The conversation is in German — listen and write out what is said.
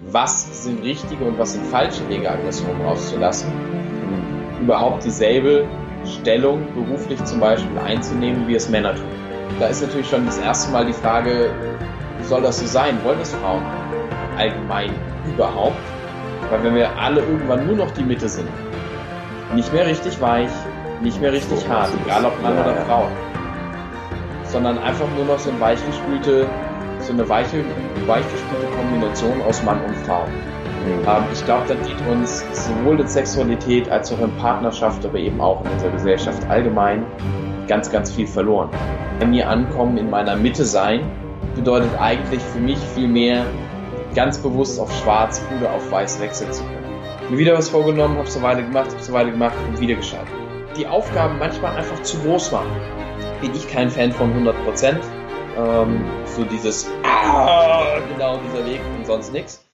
was sind richtige und was sind falsche Wege, Aggression rauszulassen, überhaupt dieselbe Stellung beruflich zum Beispiel einzunehmen, wie es Männer tun. Da ist natürlich schon das erste Mal die Frage, soll das so sein? Wollen das Frauen allgemein überhaupt? Weil wenn wir alle irgendwann nur noch die Mitte sind, nicht mehr richtig weich, nicht mehr richtig hart, egal ob Mann oder Frau, sondern einfach nur noch so, ein weichgespülte, so eine weiche, weichgespülte Kombination aus Mann und Frau. Mhm. Ähm, ich glaube, dann geht uns sowohl in Sexualität als auch in Partnerschaft, aber eben auch in unserer Gesellschaft allgemein ganz, ganz viel verloren. Bei mir ankommen, in meiner Mitte sein, bedeutet eigentlich für mich viel mehr, ganz bewusst auf schwarz oder auf weiß wechseln zu können. Mir wieder was vorgenommen, hab's eine Weile gemacht, hab's eine Weile gemacht und wieder gescheitert. Die Aufgaben manchmal einfach zu groß waren. Bin ich kein Fan von 100 Ähm, so dieses, ah, genau dieser Weg und sonst nichts.